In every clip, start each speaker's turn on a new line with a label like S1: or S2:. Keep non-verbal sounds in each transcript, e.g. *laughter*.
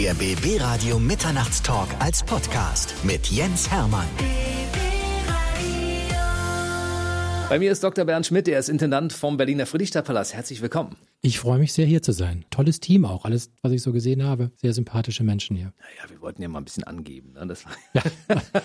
S1: Der BB Radio Mitternachtstalk als Podcast mit Jens Hermann.
S2: Bei mir ist Dr. Bernd Schmidt, er ist Intendant vom Berliner Friedrichstadtpalast. Herzlich willkommen.
S3: Ich freue mich sehr, hier zu sein. Tolles Team auch. Alles, was ich so gesehen habe. Sehr sympathische Menschen hier.
S2: Naja, wir wollten ja mal ein bisschen angeben. Ne? Das war
S3: ja,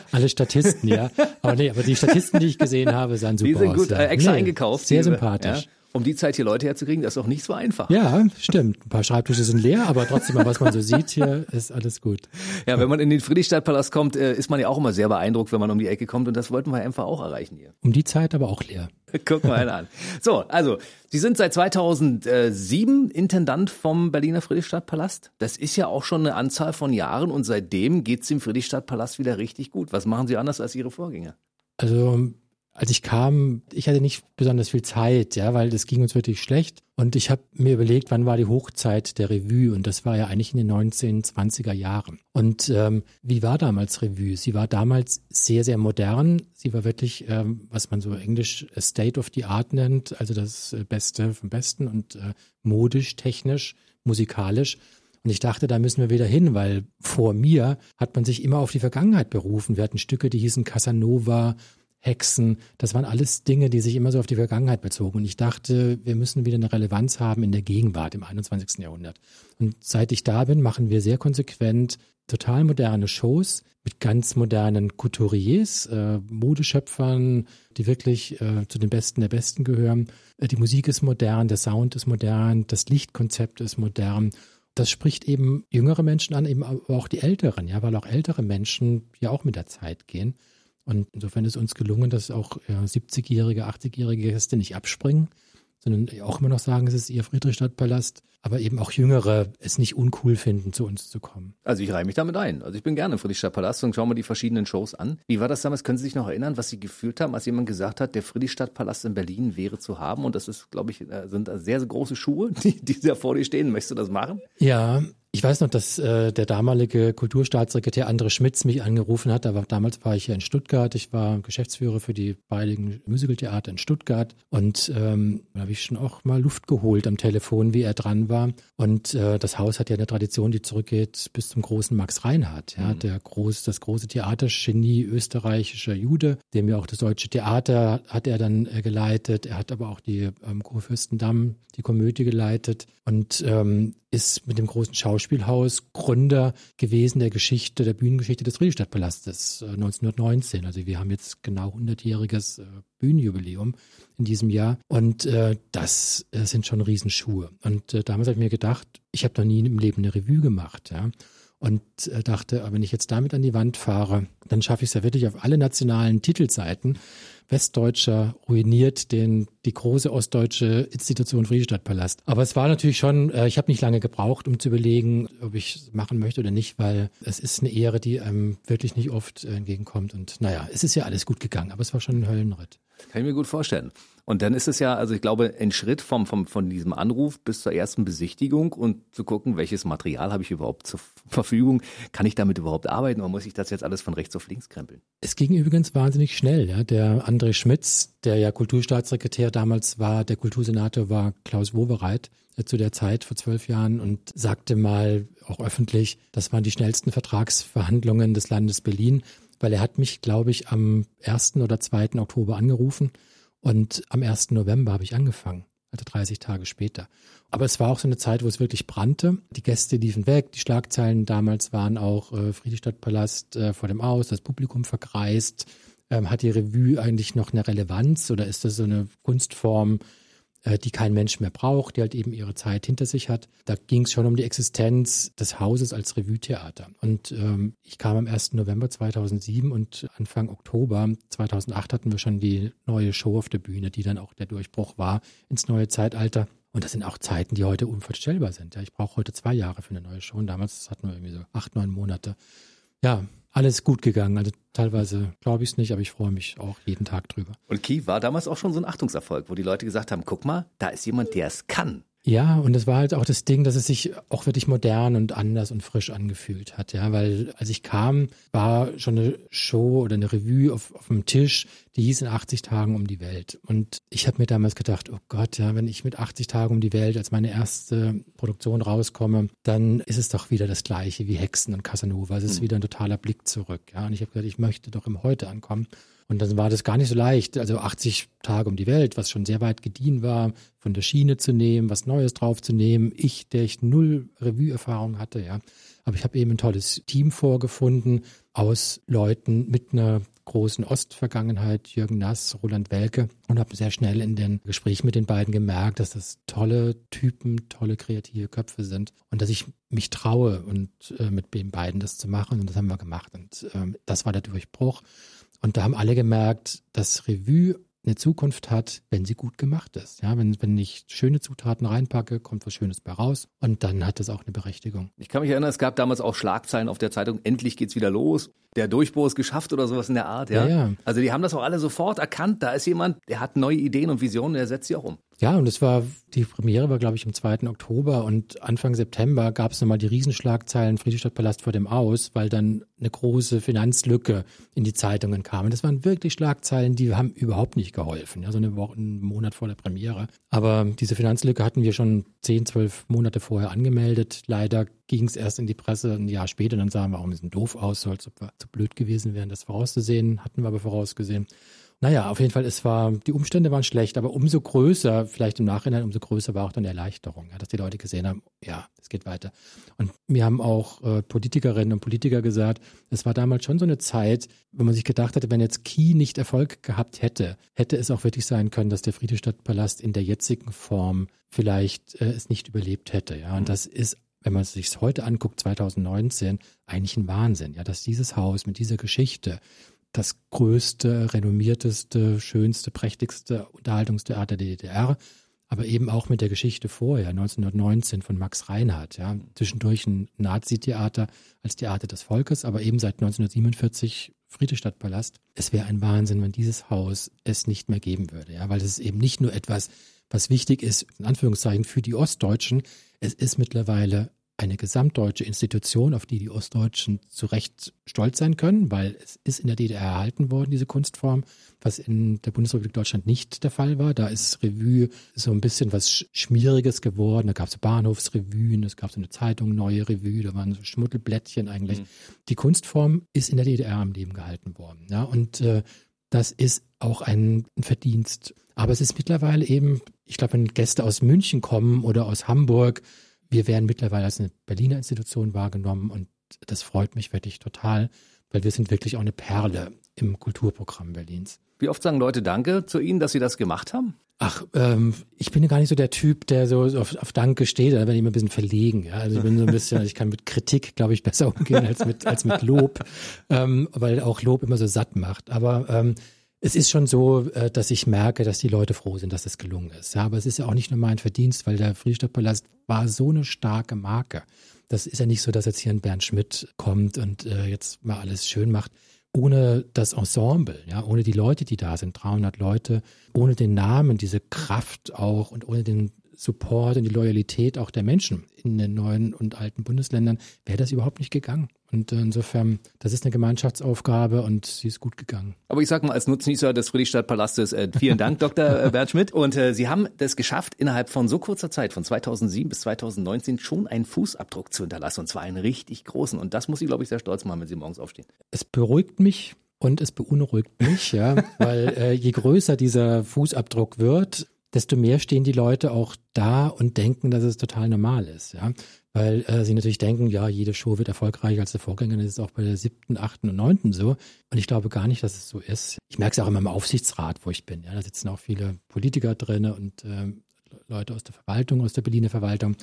S3: *laughs* alle Statisten, ja. Aber nee, aber die Statisten, die ich gesehen habe, sahen super
S2: aus. Die sind gut
S3: ja.
S2: äh, extra nee, eingekauft.
S3: Sehr sympathisch.
S2: Ja? Um die Zeit hier Leute herzukriegen, das ist auch nicht so einfach.
S3: Ja, stimmt. Ein paar Schreibtische sind leer, aber trotzdem, was man so sieht hier, ist alles gut.
S2: Ja, wenn man in den Friedrichstadtpalast kommt, äh, ist man ja auch immer sehr beeindruckt, wenn man um die Ecke kommt und das wollten wir einfach auch erreichen hier.
S3: Um die Zeit aber auch leer. *laughs*
S2: Guck mal an. So, also, Sie sind seit 2007 Intendant vom Berliner Friedrichstadtpalast. Das ist ja auch schon eine Anzahl von Jahren und seitdem geht's im Friedrichstadtpalast wieder richtig gut. Was machen Sie anders als Ihre Vorgänger?
S3: Also als ich kam, ich hatte nicht besonders viel Zeit, ja, weil das ging uns wirklich schlecht. Und ich habe mir überlegt, wann war die Hochzeit der Revue? Und das war ja eigentlich in den 1920er Jahren. Und ähm, wie war damals Revue? Sie war damals sehr, sehr modern. Sie war wirklich, ähm, was man so englisch State of the Art nennt, also das Beste vom Besten und äh, modisch, technisch, musikalisch. Und ich dachte, da müssen wir wieder hin, weil vor mir hat man sich immer auf die Vergangenheit berufen. Wir hatten Stücke, die hießen Casanova, Hexen, das waren alles Dinge, die sich immer so auf die Vergangenheit bezogen. Und ich dachte, wir müssen wieder eine Relevanz haben in der Gegenwart im 21. Jahrhundert. Und seit ich da bin, machen wir sehr konsequent total moderne Shows mit ganz modernen Couturiers, äh, Modeschöpfern, die wirklich äh, zu den Besten der Besten gehören. Äh, die Musik ist modern, der Sound ist modern, das Lichtkonzept ist modern. Das spricht eben jüngere Menschen an, eben aber auch die älteren, ja, weil auch ältere Menschen ja auch mit der Zeit gehen. Und insofern ist uns gelungen, dass auch 70-jährige, 80-jährige Gäste nicht abspringen, sondern auch immer noch sagen, es ist ihr Friedrichstadtpalast, aber eben auch Jüngere es nicht uncool finden, zu uns zu kommen.
S2: Also ich reihe mich damit ein. Also ich bin gerne im Friedrichstadtpalast und schaue mir die verschiedenen Shows an. Wie war das damals? Können Sie sich noch erinnern, was Sie gefühlt haben, als jemand gesagt hat, der Friedrichstadtpalast in Berlin wäre zu haben? Und das ist, glaube ich, äh, sind sehr, sehr große Schuhe, *laughs* die, die da vor dir stehen. Möchtest du das machen?
S3: Ja, ich weiß noch, dass äh, der damalige Kulturstaatssekretär André Schmitz mich angerufen hat. War, damals war ich hier in Stuttgart. Ich war Geschäftsführer für die beiden Musicaltheater in Stuttgart. Und ähm, da habe ich schon auch mal Luft geholt am Telefon, wie er dran war. Und äh, das Haus hat ja eine Tradition, die zurückgeht bis zum großen Max Reinhardt. Ja, mhm. der groß, das große Theatergenie österreichischer Jude, dem ja auch das deutsche Theater hat er dann äh, geleitet. Er hat aber auch die ähm, Kurfürstendamm, die Komödie geleitet und ähm, ist mit dem großen Schauspielhaus Gründer gewesen der Geschichte, der Bühnengeschichte des Friedrichstadtpalastes äh, 1919. Also wir haben jetzt genau 100-jähriges äh, Bühnenjubiläum in diesem Jahr und äh, das äh, sind schon Riesenschuhe. Und äh, damals habe ich mir gedacht, ich habe noch nie im Leben eine Revue gemacht, ja. Und äh, dachte, wenn ich jetzt damit an die Wand fahre, dann schaffe ich es ja wirklich auf alle nationalen Titelseiten Westdeutscher ruiniert den, die große ostdeutsche Institution Friedrichstadtpalast. Aber es war natürlich schon, äh, ich habe nicht lange gebraucht, um zu überlegen, ob ich es machen möchte oder nicht, weil es ist eine Ehre, die einem wirklich nicht oft äh, entgegenkommt. Und naja, es ist ja alles gut gegangen, aber es war schon ein Höllenritt.
S2: Kann ich mir gut vorstellen. Und dann ist es ja, also ich glaube, ein Schritt vom, vom, von diesem Anruf bis zur ersten Besichtigung und zu gucken, welches Material habe ich überhaupt zur Verfügung, kann ich damit überhaupt arbeiten oder muss ich das jetzt alles von rechts auf links krempeln?
S3: Es ging übrigens wahnsinnig schnell. Ja. Der André Schmitz, der ja Kulturstaatssekretär damals war, der Kultursenator war Klaus Wowereit äh, zu der Zeit vor zwölf Jahren und sagte mal auch öffentlich, das waren die schnellsten Vertragsverhandlungen des Landes Berlin, weil er hat mich, glaube ich, am 1. oder 2. Oktober angerufen und am 1. November habe ich angefangen, also 30 Tage später. Aber es war auch so eine Zeit, wo es wirklich brannte. Die Gäste liefen weg. Die Schlagzeilen damals waren auch äh, Friedrichstadtpalast äh, vor dem Aus, das Publikum verkreist. Ähm, hat die Revue eigentlich noch eine Relevanz oder ist das so eine Kunstform, äh, die kein Mensch mehr braucht, die halt eben ihre Zeit hinter sich hat. Da ging es schon um die Existenz des Hauses als Revue-Theater. Und ähm, ich kam am 1. November 2007 und Anfang Oktober 2008 hatten wir schon die neue Show auf der Bühne, die dann auch der Durchbruch war ins neue Zeitalter. Und das sind auch Zeiten, die heute unvorstellbar sind. Ja, ich brauche heute zwei Jahre für eine neue Show und damals hatten wir irgendwie so acht, neun Monate. Ja, alles gut gegangen. Also teilweise glaube ich es nicht, aber ich freue mich auch jeden Tag drüber.
S2: Und Key war damals auch schon so ein Achtungserfolg, wo die Leute gesagt haben, guck mal, da ist jemand, der es kann.
S3: Ja, und es war halt auch das Ding, dass es sich auch wirklich modern und anders und frisch angefühlt hat, ja, weil als ich kam, war schon eine Show oder eine Revue auf, auf dem Tisch, die hieß in 80 Tagen um die Welt. Und ich habe mir damals gedacht, oh Gott, ja, wenn ich mit 80 Tagen um die Welt als meine erste Produktion rauskomme, dann ist es doch wieder das Gleiche wie Hexen und Casanova. Es ist mhm. wieder ein totaler Blick zurück, ja. Und ich habe gesagt, ich möchte doch im Heute ankommen. Und dann war das gar nicht so leicht, also 80 Tage um die Welt, was schon sehr weit gediehen war, von der Schiene zu nehmen, was Neues draufzunehmen. Ich, der ich null Revue-Erfahrung hatte, ja. Aber ich habe eben ein tolles Team vorgefunden aus Leuten mit einer großen Ostvergangenheit, Jürgen Nass, Roland Welke, und habe sehr schnell in den Gesprächen mit den beiden gemerkt, dass das tolle Typen, tolle kreative Köpfe sind und dass ich mich traue und äh, mit den beiden das zu machen und das haben wir gemacht und äh, das war der Durchbruch. Und da haben alle gemerkt, dass Revue eine Zukunft hat, wenn sie gut gemacht ist. Ja, wenn, wenn ich schöne Zutaten reinpacke, kommt was Schönes bei raus und dann hat es auch eine Berechtigung.
S2: Ich kann mich erinnern, es gab damals auch Schlagzeilen auf der Zeitung, endlich geht's wieder los. Der Durchbruch ist geschafft oder sowas in der Art, ja? ja, ja. Also die haben das auch alle sofort erkannt. Da ist jemand, der hat neue Ideen und Visionen, der setzt sie auch um.
S3: Ja, und es war, die Premiere war, glaube ich, am 2. Oktober und Anfang September gab es nochmal die Riesenschlagzeilen Friedrichstadtpalast vor dem Aus, weil dann eine große Finanzlücke in die Zeitungen kam. Und das waren wirklich Schlagzeilen, die haben überhaupt nicht geholfen. Ja, so eine Woche, einen Monat vor der Premiere. Aber diese Finanzlücke hatten wir schon 10, 12 Monate vorher angemeldet. Leider ging es erst in die Presse ein Jahr später. Dann sahen wir auch ein bisschen doof aus, als ob wir zu blöd gewesen wären, das vorauszusehen. Hatten wir aber vorausgesehen. Naja, auf jeden Fall, es war, die Umstände waren schlecht, aber umso größer, vielleicht im Nachhinein, umso größer war auch dann die Erleichterung, ja, dass die Leute gesehen haben, ja, es geht weiter. Und mir haben auch äh, Politikerinnen und Politiker gesagt, es war damals schon so eine Zeit, wo man sich gedacht hatte, wenn jetzt Key nicht Erfolg gehabt hätte, hätte es auch wirklich sein können, dass der Friedrichstadtpalast in der jetzigen Form vielleicht äh, es nicht überlebt hätte. Ja, und mhm. das ist wenn man es sich heute anguckt, 2019, eigentlich ein Wahnsinn, ja, dass dieses Haus mit dieser Geschichte das größte, renommierteste, schönste, prächtigste Unterhaltungstheater der DDR, aber eben auch mit der Geschichte vorher, 1919 von Max Reinhardt, ja, zwischendurch ein Nazi-Theater als Theater des Volkes, aber eben seit 1947 Friedrichstadtpalast. Es wäre ein Wahnsinn, wenn dieses Haus es nicht mehr geben würde, ja, weil es ist eben nicht nur etwas, was wichtig ist, in Anführungszeichen, für die Ostdeutschen. Es ist mittlerweile eine gesamtdeutsche Institution, auf die die Ostdeutschen zu Recht stolz sein können, weil es ist in der DDR erhalten worden, diese Kunstform, was in der Bundesrepublik Deutschland nicht der Fall war. Da ist Revue so ein bisschen was Schmieriges geworden. Da gab es Bahnhofsrevuen, es gab so eine Zeitung, neue Revue, da waren so Schmuddelblättchen eigentlich. Mhm. Die Kunstform ist in der DDR am Leben gehalten worden. Ja, und äh, das ist auch ein Verdienst. Aber es ist mittlerweile eben, ich glaube, wenn Gäste aus München kommen oder aus Hamburg, wir werden mittlerweile als eine Berliner Institution wahrgenommen und das freut mich wirklich total, weil wir sind wirklich auch eine Perle im Kulturprogramm Berlins.
S2: Wie oft sagen Leute Danke zu Ihnen, dass Sie das gemacht haben?
S3: Ach, ähm, ich bin ja gar nicht so der Typ, der so auf, auf Danke steht, da bin ich immer ein bisschen verlegen. Ja? Also ich bin so ein bisschen, ich kann mit Kritik, glaube ich, besser umgehen als mit, als mit Lob, ähm, weil auch Lob immer so satt macht. Aber ähm, es ist schon so, äh, dass ich merke, dass die Leute froh sind, dass es gelungen ist. Ja, aber es ist ja auch nicht nur mein Verdienst, weil der Friedrichstadtpalast war so eine starke Marke. Das ist ja nicht so, dass jetzt hier ein Bernd Schmidt kommt und äh, jetzt mal alles schön macht. Ohne das Ensemble, ja, ohne die Leute, die da sind, 300 Leute, ohne den Namen, diese Kraft auch und ohne den Support und die Loyalität auch der Menschen in den neuen und alten Bundesländern, wäre das überhaupt nicht gegangen. Und insofern, das ist eine Gemeinschaftsaufgabe und sie ist gut gegangen.
S2: Aber ich sage mal als Nutznießer des Friedrichstadtpalastes, äh, vielen Dank, *laughs* Dr. Äh, Bert Schmidt. Und äh, Sie haben das geschafft, innerhalb von so kurzer Zeit, von 2007 bis 2019, schon einen Fußabdruck zu hinterlassen. Und zwar einen richtig großen. Und das muss ich, glaube ich, sehr stolz machen, wenn Sie morgens aufstehen.
S3: Es beruhigt mich und es beunruhigt mich, ja, *laughs* weil äh, je größer dieser Fußabdruck wird, desto mehr stehen die Leute auch da und denken, dass es total normal ist. Ja? Weil äh, sie natürlich denken, ja, jede Show wird erfolgreicher als der Vorgänger. Das ist auch bei der siebten, achten und neunten so. Und ich glaube gar nicht, dass es so ist. Ich merke es auch immer im Aufsichtsrat, wo ich bin. Ja, da sitzen auch viele Politiker drin und äh, Leute aus der Verwaltung, aus der Berliner Verwaltung.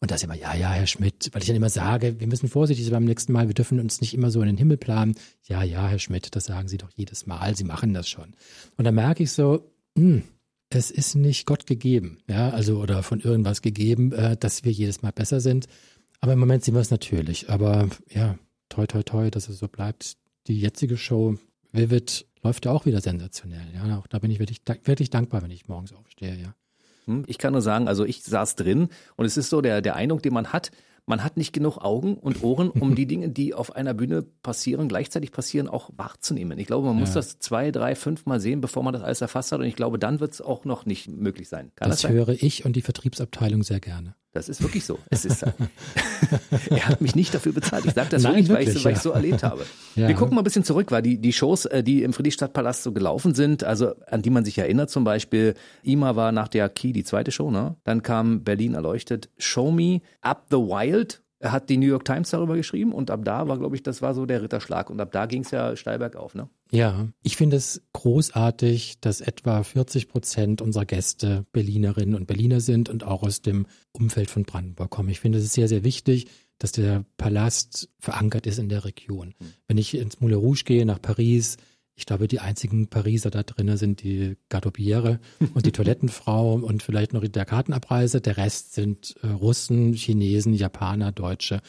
S3: Und da ist immer, ja, ja, Herr Schmidt, weil ich dann immer sage, wir müssen vorsichtig sein beim nächsten Mal, wir dürfen uns nicht immer so in den Himmel planen. Ja, ja, Herr Schmidt, das sagen Sie doch jedes Mal, Sie machen das schon. Und da merke ich so, hm, es ist nicht Gott gegeben, ja, also oder von irgendwas gegeben, äh, dass wir jedes Mal besser sind. Aber im Moment sehen wir es natürlich. Aber ja, toi, toi, toi, dass es so bleibt. Die jetzige Show, Vivid, läuft ja auch wieder sensationell. Ja, auch da bin ich wirklich, wirklich dankbar, wenn ich morgens aufstehe, ja.
S2: Hm? Ich kann nur sagen, also ich saß drin und es ist so der, der Eindruck, den man hat, man hat nicht genug Augen und Ohren, um die *laughs* Dinge, die auf einer Bühne passieren, gleichzeitig passieren, auch wahrzunehmen. Ich glaube, man muss ja. das zwei, drei, fünf Mal sehen, bevor man das alles erfasst hat. Und ich glaube, dann wird es auch noch nicht möglich sein.
S3: Kann das, das höre ich und die Vertriebsabteilung sehr gerne.
S2: Das ist wirklich so. Es ist, *laughs* er hat mich nicht dafür bezahlt. Ich sage das Nein, wirklich, weil, ich, weil ich so erlebt habe. *laughs* Ja. Wir gucken mal ein bisschen zurück, weil die, die Shows, äh, die im Friedrichstadtpalast so gelaufen sind, also an die man sich erinnert, zum Beispiel, Ima war nach der Key die zweite Show, ne? Dann kam Berlin erleuchtet, Show Me, Up the Wild, hat die New York Times darüber geschrieben und ab da war, glaube ich, das war so der Ritterschlag. Und ab da ging es ja steil bergauf, ne?
S3: Ja, ich finde es großartig, dass etwa 40 Prozent unserer Gäste Berlinerinnen und Berliner sind und auch aus dem Umfeld von Brandenburg kommen. Ich finde es sehr, sehr wichtig, dass der Palast verankert ist in der Region. Hm. Wenn ich ins Moulin Rouge gehe, nach Paris, ich glaube, die einzigen Pariser da drinnen sind die Gardobiere *laughs* und die Toilettenfrau und vielleicht noch der Kartenabreise. Der Rest sind äh, Russen, Chinesen, Japaner, Deutsche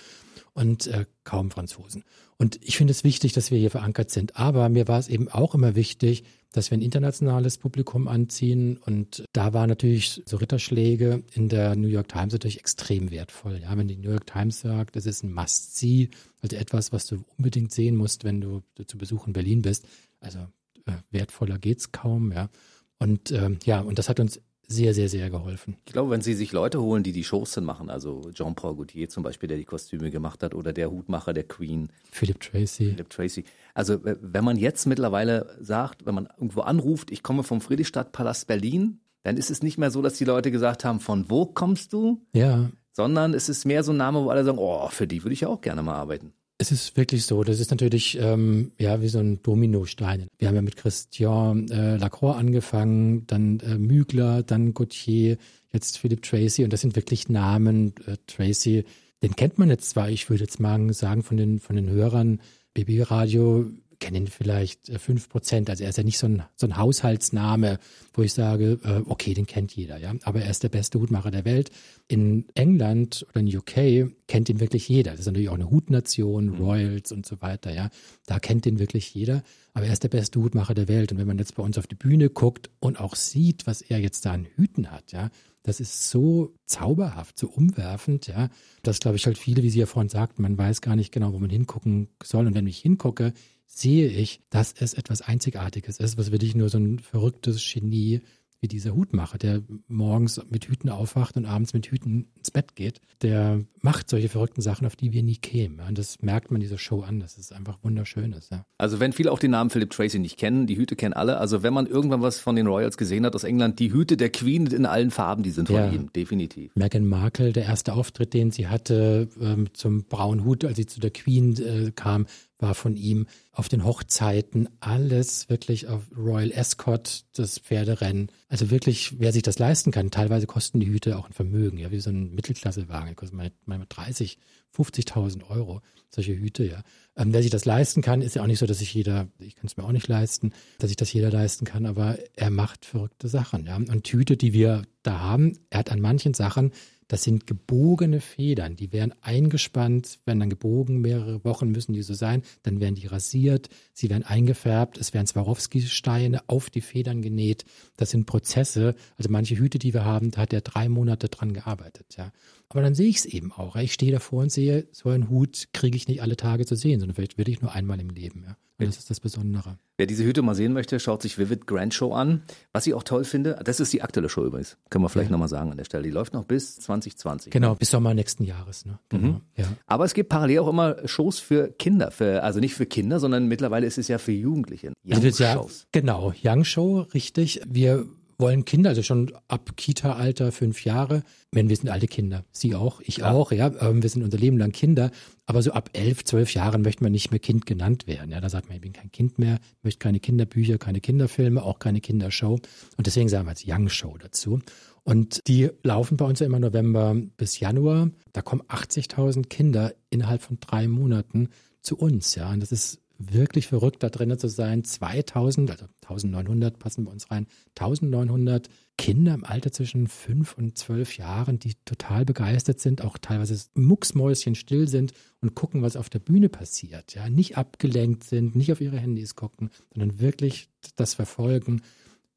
S3: und äh, kaum Franzosen. Und ich finde es wichtig, dass wir hier verankert sind. Aber mir war es eben auch immer wichtig, dass wir ein internationales Publikum anziehen. Und da war natürlich so Ritterschläge in der New York Times natürlich extrem wertvoll. Ja, wenn die New York Times sagt, das ist ein Must-See, also etwas, was du unbedingt sehen musst, wenn du zu Besuch in Berlin bist. Also äh, wertvoller geht's kaum, ja. Und ähm, ja, und das hat uns sehr, sehr, sehr geholfen.
S2: Ich glaube, wenn Sie sich Leute holen, die die Shows dann machen, also Jean-Paul Gaultier zum Beispiel, der die Kostüme gemacht hat, oder der Hutmacher der Queen.
S3: Philip Tracy.
S2: Philip Tracy. Also wenn man jetzt mittlerweile sagt, wenn man irgendwo anruft, ich komme vom Friedrichstadtpalast Berlin, dann ist es nicht mehr so, dass die Leute gesagt haben, von wo kommst du?
S3: Ja.
S2: Sondern es ist mehr so ein Name, wo alle sagen, oh, für die würde ich auch gerne mal arbeiten.
S3: Es ist wirklich so. Das ist natürlich ähm, ja wie so ein Dominostein. Wir haben ja mit Christian äh, Lacroix angefangen, dann äh, Mügler, dann Gauthier, jetzt Philipp Tracy und das sind wirklich Namen. Äh, Tracy, den kennt man jetzt zwar, ich würde jetzt mal sagen von den von den Hörern. BB Radio kennen vielleicht äh, fünf Prozent. Also er ist ja nicht so ein, so ein Haushaltsname, wo ich sage, äh, okay, den kennt jeder, ja. Aber er ist der beste Hutmacher der Welt. In England oder in UK kennt ihn wirklich jeder. Das ist natürlich auch eine Hutnation, mhm. Royals und so weiter, ja. Da kennt ihn wirklich jeder. Aber er ist der beste Hutmacher der Welt. Und wenn man jetzt bei uns auf die Bühne guckt und auch sieht, was er jetzt da an Hüten hat, ja, das ist so zauberhaft, so umwerfend, ja. Das glaube ich halt viele, wie Sie ja vorhin sagten, man weiß gar nicht genau, wo man hingucken soll. Und wenn ich hingucke, sehe ich, dass es etwas Einzigartiges ist, was wirklich nur so ein verrücktes Genie wie dieser Hutmacher, der morgens mit Hüten aufwacht und abends mit Hüten ins Bett geht, der macht solche verrückten Sachen, auf die wir nie kämen. Und das merkt man dieser Show an, dass es einfach wunderschön ist. Ja.
S2: Also wenn viele auch den Namen Philip Tracy nicht kennen, die Hüte kennen alle. Also wenn man irgendwann was von den Royals gesehen hat aus England, die Hüte der Queen in allen Farben, die sind von ja. ihm, definitiv.
S3: Meghan Markle, der erste Auftritt, den sie hatte ähm, zum braunen Hut, als sie zu der Queen äh, kam, war von ihm auf den Hochzeiten alles wirklich auf Royal Escort, das Pferderennen. Also wirklich, wer sich das leisten kann. Teilweise kosten die Hüte auch ein Vermögen, ja, wie so ein Mittelklassewagen. Die kosten manchmal 30, 50.000 Euro, solche Hüte, ja. Ähm, wer sich das leisten kann, ist ja auch nicht so, dass sich jeder, ich kann es mir auch nicht leisten, dass sich das jeder leisten kann, aber er macht verrückte Sachen, ja. Und Hüte, die wir da haben, er hat an manchen Sachen das sind gebogene Federn, die werden eingespannt, werden dann gebogen, mehrere Wochen müssen die so sein, dann werden die rasiert, sie werden eingefärbt, es werden Swarovski-Steine auf die Federn genäht. Das sind Prozesse, also manche Hüte, die wir haben, da hat er drei Monate dran gearbeitet, ja. Aber dann sehe ich es eben auch. Ich stehe davor und sehe, so einen Hut kriege ich nicht alle Tage zu sehen, sondern vielleicht will ich nur einmal im Leben, ja. Und das ist das Besondere.
S2: Wer diese Hüte mal sehen möchte, schaut sich Vivid Grand Show an. Was ich auch toll finde, das ist die aktuelle Show übrigens. Können wir vielleicht ja. nochmal sagen an der Stelle. Die läuft noch bis 2020.
S3: Genau, bis Sommer nächsten Jahres. Ne? Genau.
S2: Mhm. Ja. Aber es gibt parallel auch immer Shows für Kinder. Für, also nicht für Kinder, sondern mittlerweile ist es ja für Jugendliche.
S3: Young also ja, Shows. Genau, Young Show, richtig. Wir wollen Kinder, also schon ab Kita-Alter, fünf Jahre, wenn wir sind alte Kinder, Sie auch, ich ja. auch, ja, ähm, wir sind unser Leben lang Kinder, aber so ab elf, zwölf Jahren möchte man nicht mehr Kind genannt werden, ja, da sagt man, ich bin kein Kind mehr, möchte keine Kinderbücher, keine Kinderfilme, auch keine Kindershow und deswegen sagen wir jetzt Young Show dazu. Und die laufen bei uns ja immer November bis Januar. Da kommen 80.000 Kinder innerhalb von drei Monaten zu uns, ja. Und das ist wirklich verrückt, da drinnen zu sein. 2000, also 1900 passen bei uns rein, 1900 Kinder im Alter zwischen fünf und zwölf Jahren, die total begeistert sind, auch teilweise mucksmäuschen still sind und gucken, was auf der Bühne passiert. Ja, nicht abgelenkt sind, nicht auf ihre Handys gucken, sondern wirklich das verfolgen,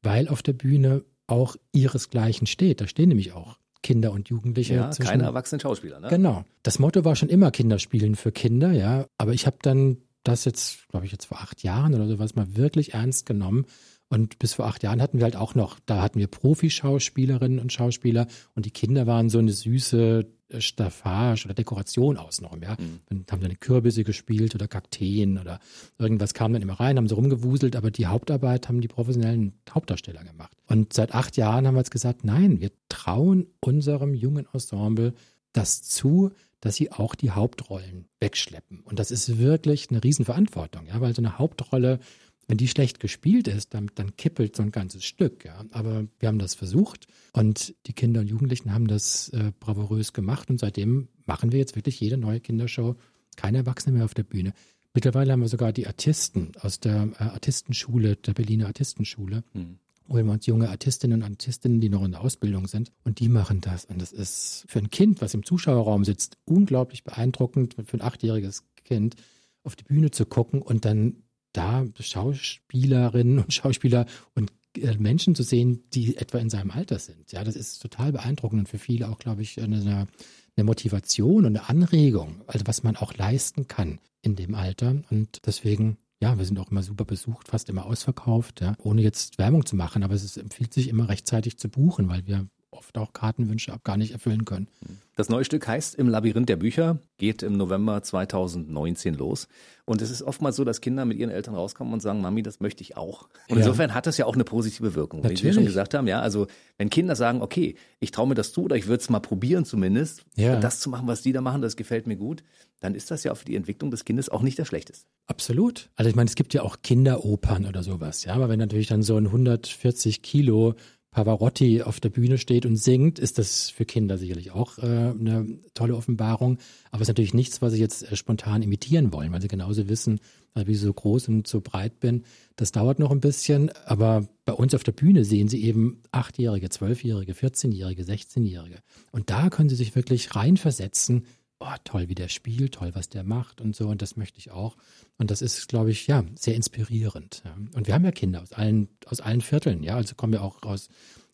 S3: weil auf der Bühne auch ihresgleichen steht. Da stehen nämlich auch Kinder und Jugendliche.
S2: Ja,
S3: zwischen-
S2: keine erwachsenen Schauspieler, ne?
S3: Genau. Das Motto war schon immer Kinderspielen für Kinder, ja. Aber ich habe dann das jetzt, glaube ich, jetzt vor acht Jahren oder sowas mal wirklich ernst genommen. Und bis vor acht Jahren hatten wir halt auch noch, da hatten wir Profi-Schauspielerinnen und Schauspieler und die Kinder waren so eine süße äh, Staffage oder Dekoration außenrum, ja. Dann haben dann Kürbisse gespielt oder Kakteen oder irgendwas kam dann immer rein, haben so rumgewuselt, aber die Hauptarbeit haben die professionellen Hauptdarsteller gemacht. Und seit acht Jahren haben wir jetzt gesagt, nein, wir trauen unserem jungen Ensemble das zu, dass sie auch die Hauptrollen wegschleppen. Und das ist wirklich eine Riesenverantwortung, ja, weil so eine Hauptrolle, wenn die schlecht gespielt ist, dann, dann kippelt so ein ganzes Stück, ja. Aber wir haben das versucht und die Kinder und Jugendlichen haben das äh, bravourös gemacht und seitdem machen wir jetzt wirklich jede neue Kindershow, keine Erwachsene mehr auf der Bühne. Mittlerweile haben wir sogar die Artisten aus der äh, Artistenschule, der Berliner Artistenschule,
S2: Hm.
S3: Uns junge Artistinnen und Artistinnen, die noch in der Ausbildung sind. Und die machen das. Und das ist für ein Kind, was im Zuschauerraum sitzt, unglaublich beeindruckend, für ein achtjähriges Kind auf die Bühne zu gucken und dann da Schauspielerinnen und Schauspieler und äh, Menschen zu sehen, die etwa in seinem Alter sind. Ja, das ist total beeindruckend und für viele auch, glaube ich, eine, eine Motivation und eine Anregung, also was man auch leisten kann in dem Alter. Und deswegen ja, wir sind auch immer super besucht, fast immer ausverkauft, ja, ohne jetzt Werbung zu machen, aber es ist, empfiehlt sich immer rechtzeitig zu buchen, weil wir oft auch Kartenwünsche ab gar nicht erfüllen können.
S2: Das neue Stück heißt Im Labyrinth der Bücher, geht im November 2019 los. Und es ist oftmals so, dass Kinder mit ihren Eltern rauskommen und sagen, Mami, das möchte ich auch. Und
S3: Ja.
S2: insofern hat das ja auch eine positive Wirkung. Wie Sie
S3: Natürlich.
S2: schon gesagt haben, ja, also wenn Kinder sagen, okay, ich traue mir das zu oder ich würde es mal probieren zumindest,
S3: Ja.
S2: das zu machen, was die da machen, das gefällt mir gut, dann ist das ja für die Entwicklung des Kindes auch nicht das Schlechteste.
S3: Absolut. Also ich meine, es gibt ja auch Kinderopern oder sowas, ja, aber wenn natürlich dann so ein 140 Kilo Pavarotti auf der Bühne steht und singt, ist das für Kinder sicherlich auch äh, eine tolle Offenbarung. Aber es ist natürlich nichts, was sie jetzt äh, spontan imitieren wollen, weil sie genauso wissen, äh, wie ich so groß und so breit bin. Das dauert noch ein bisschen, aber bei uns auf der Bühne sehen sie eben Achtjährige, Zwölfjährige, 14-Jährige, 16-Jährige. Und da können sie sich wirklich reinversetzen. Oh, toll, wie der spielt, toll, was der macht und so. Und das möchte ich auch. Und das ist, glaube ich, ja, sehr inspirierend. Ja. Und wir haben ja Kinder aus allen, aus allen Vierteln, ja. Also kommen wir auch aus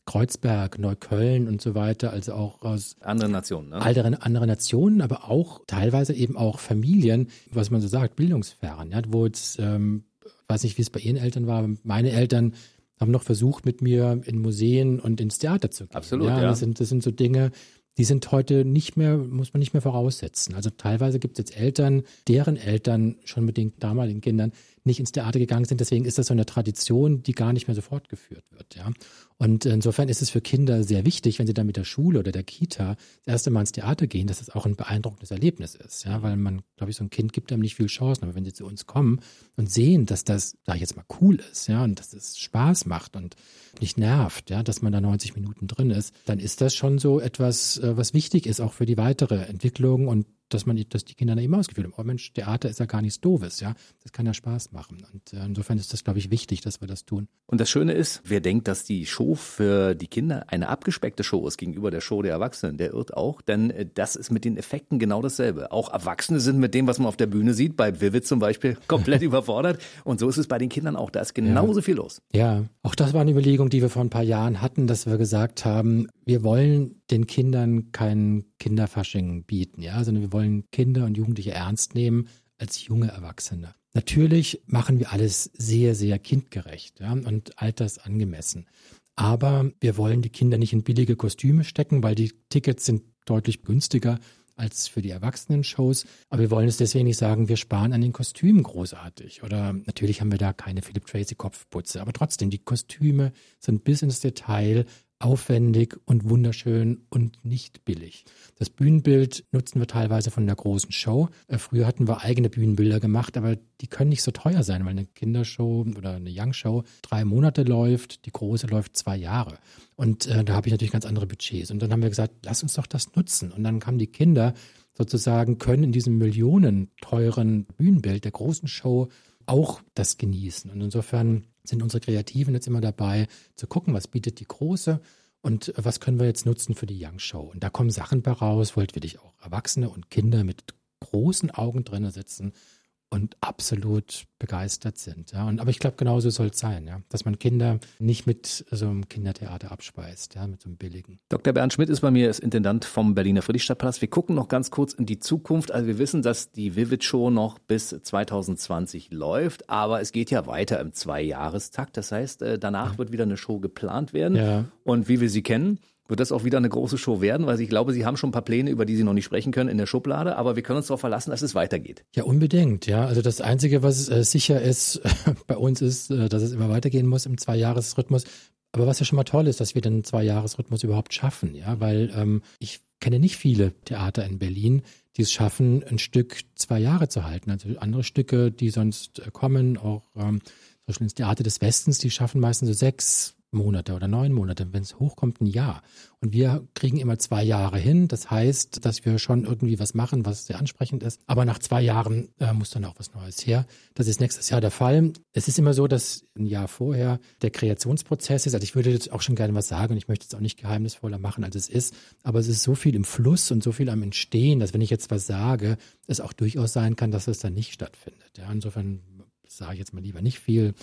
S3: Kreuzberg, Neukölln und so weiter, also auch aus
S2: Andere Nationen, ne?
S3: anderen, andere Nationen, aber auch teilweise eben auch Familien, was man so sagt, bildungsfern, ja, wo jetzt, ähm, weiß nicht, wie es bei Ihren Eltern war, meine Eltern haben noch versucht, mit mir in Museen und ins Theater zu gehen.
S2: Absolut,
S3: ja.
S2: ja.
S3: Das sind, das sind so Dinge, die sind heute nicht mehr, muss man nicht mehr voraussetzen. Also teilweise gibt es jetzt Eltern, deren Eltern schon mit den damaligen Kindern nicht ins Theater gegangen sind. Deswegen ist das so eine Tradition, die gar nicht mehr so fortgeführt wird. Ja. Und insofern ist es für Kinder sehr wichtig, wenn sie dann mit der Schule oder der Kita das erste Mal ins Theater gehen, dass es auch ein beeindruckendes Erlebnis ist. Ja, weil man, glaube ich, so ein Kind gibt einem nicht viel Chancen. Aber wenn sie zu uns kommen und sehen, dass das, ich jetzt mal, cool ist, ja, und dass es Spaß macht und nicht nervt, ja, dass man da 90 Minuten drin ist, dann ist das schon so etwas, äh, was wichtig ist, auch für die weitere Entwicklung und dass man, dass die Kinder dann eben ausgeführt haben, oh Mensch, Theater ist ja gar nichts Doofes, ja. Das kann ja Spaß machen. Und äh, insofern ist das, glaube ich, wichtig, dass wir das tun.
S2: Und das Schöne ist, wer denkt, dass die Show für die Kinder eine abgespeckte Show ist gegenüber der Show der Erwachsenen, der irrt auch, denn äh, das ist mit den Effekten genau dasselbe. Auch Erwachsene sind mit dem, was man auf der Bühne sieht, bei Vivid zum Beispiel, *laughs* komplett *laughs* überfordert. Und so ist es bei den Kindern auch. Da ist genauso viel los.
S3: Ja, auch das war eine Überlegung, die wir vor ein paar Jahren hatten, dass wir gesagt haben, wir wollen den Kindern kein Kinderfasching bieten, ja, sondern wir wollen Kinder und Jugendliche ernst nehmen als junge Erwachsene. Natürlich machen wir alles sehr, sehr kindgerecht ja, und altersangemessen. Aber wir wollen die Kinder nicht in billige Kostüme stecken, weil die Tickets sind deutlich günstiger als für die Erwachsenen-Shows. Aber wir wollen es deswegen nicht sagen, wir sparen an den Kostümen großartig. Oder natürlich haben wir da keine Philip Tracy Kopfputze. Aber trotzdem, die Kostüme sind bis ins Detail aufwendig und wunderschön und nicht billig. Das Bühnenbild nutzen wir teilweise von der großen Show. Äh, Früher hatten wir eigene Bühnenbilder gemacht, aber die können nicht so teuer sein, weil eine Kindershow oder eine Young Show drei Monate läuft, die große läuft zwei Jahre. Und äh, da habe ich natürlich ganz andere Budgets. Und dann haben wir gesagt, lass uns doch das nutzen. Und dann kamen die Kinder sozusagen, können in diesem millionenteuren Bühnenbild der großen Show auch das genießen. Und insofern sind unsere Kreativen jetzt immer dabei, zu gucken, was bietet die große und was können wir jetzt nutzen für die Young Show. Und da kommen Sachen bei raus, wo halt wirklich auch Erwachsene und Kinder mit großen Augen drinnen sitzen und absolut begeistert sind. Ja. Und, aber ich glaube, genauso soll es sein, ja. dass man Kinder nicht mit so einem Kindertheater abspeist, ja, mit so einem billigen.
S2: Dr. Bernd Schmidt ist bei mir, ist Intendant vom Berliner Friedrichstadtpalast. Wir gucken noch ganz kurz in die Zukunft. Also wir wissen, dass die Vivid Show noch bis 2020 läuft, aber es geht ja weiter im Zweijahrestakt. Das heißt, äh, danach wird wieder eine Show geplant werden. Ja. Und wie wir sie kennen, wird das auch wieder eine große Show werden, weil ich glaube, Sie haben schon ein paar Pläne, über die Sie noch nicht sprechen können, in der Schublade, aber wir können uns darauf verlassen, dass es weitergeht.
S3: Ja, unbedingt, ja. Also das Einzige, was äh, sicher ist *laughs* bei uns ist, äh, dass es immer weitergehen muss im Zweijahresrhythmus. Aber was ja schon mal toll ist, dass wir den Zweijahresrhythmus überhaupt schaffen, ja, weil ähm, ich kenne nicht viele Theater in Berlin, die es schaffen, ein Stück zwei Jahre zu halten. Also andere Stücke, die sonst äh, kommen, auch ähm, zum Beispiel ins Theater des Westens, die schaffen meistens so sechs, Monate oder neun Monate, wenn es hochkommt, ein Jahr. Und wir kriegen immer zwei Jahre hin. Das heißt, dass wir schon irgendwie was machen, was sehr ansprechend ist. Aber nach zwei Jahren äh, muss dann auch was Neues her. Das ist nächstes Jahr der Fall. Es ist immer so, dass ein Jahr vorher der Kreationsprozess ist. Also ich würde jetzt auch schon gerne was sagen und ich möchte es auch nicht geheimnisvoller machen, als es ist. Aber es ist so viel im Fluss und so viel am Entstehen, dass wenn ich jetzt was sage, es auch durchaus sein kann, dass es dann nicht stattfindet. Ja, insofern sage ich jetzt mal lieber nicht viel.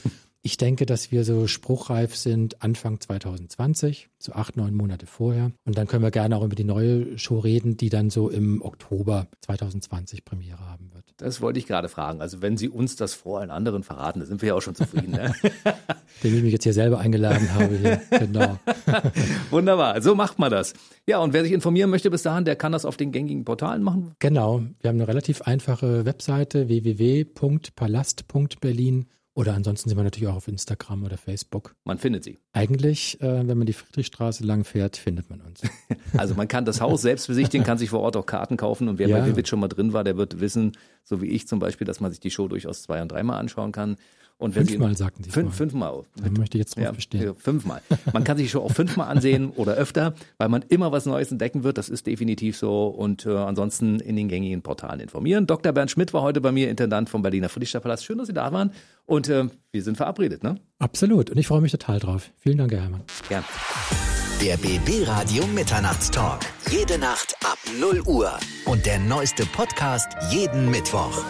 S3: Ich denke, dass wir so spruchreif sind Anfang 2020, so acht, neun Monate vorher. Und dann können wir gerne auch über die neue Show reden, die dann so im Oktober 2020 Premiere haben wird.
S2: Das wollte ich gerade fragen. Also wenn Sie uns das vor allen anderen verraten, da sind wir ja auch schon zufrieden. Ne? *laughs*
S3: Den ich mich jetzt hier selber eingeladen habe. Hier. Genau. *laughs*
S2: Wunderbar, so macht man das. Ja, und wer sich informieren möchte bis dahin, der kann das auf den gängigen Portalen machen?
S3: Genau, wir haben eine relativ einfache Webseite www.palast.berlin oder ansonsten sind wir natürlich auch auf Instagram oder Facebook.
S2: Man findet sie.
S3: Eigentlich, äh, wenn man die Friedrichstraße lang fährt, findet man uns. *laughs*
S2: also man kann das Haus selbst besichtigen, kann sich vor Ort auch Karten kaufen und wer ja. bei Vivid schon mal drin war, der wird wissen, so wie ich zum Beispiel, dass man sich die Show durchaus zwei- und dreimal anschauen kann.
S3: Und wenn fünfmal, Sie, sagten Sie.
S2: Fünf, fünfmal.
S3: Da möchte ich jetzt drauf ja, bestehen.
S2: Fünfmal. Man kann sich schon auch fünfmal ansehen *laughs* oder öfter, weil man immer was Neues entdecken wird. Das ist definitiv so. Und äh, ansonsten in den gängigen Portalen informieren. Dr. Bernd Schmidt war heute bei mir, Intendant vom Berliner Friedrichstadtpalast. Schön, dass Sie da waren. Und äh, wir sind verabredet, ne?
S3: Absolut. Und ich freue mich total drauf. Vielen Dank, Herr Herrmann.
S1: Gern. Der BB Radio Mitternachtstalk. Jede Nacht ab 0 Uhr. Und der neueste Podcast jeden Mittwoch.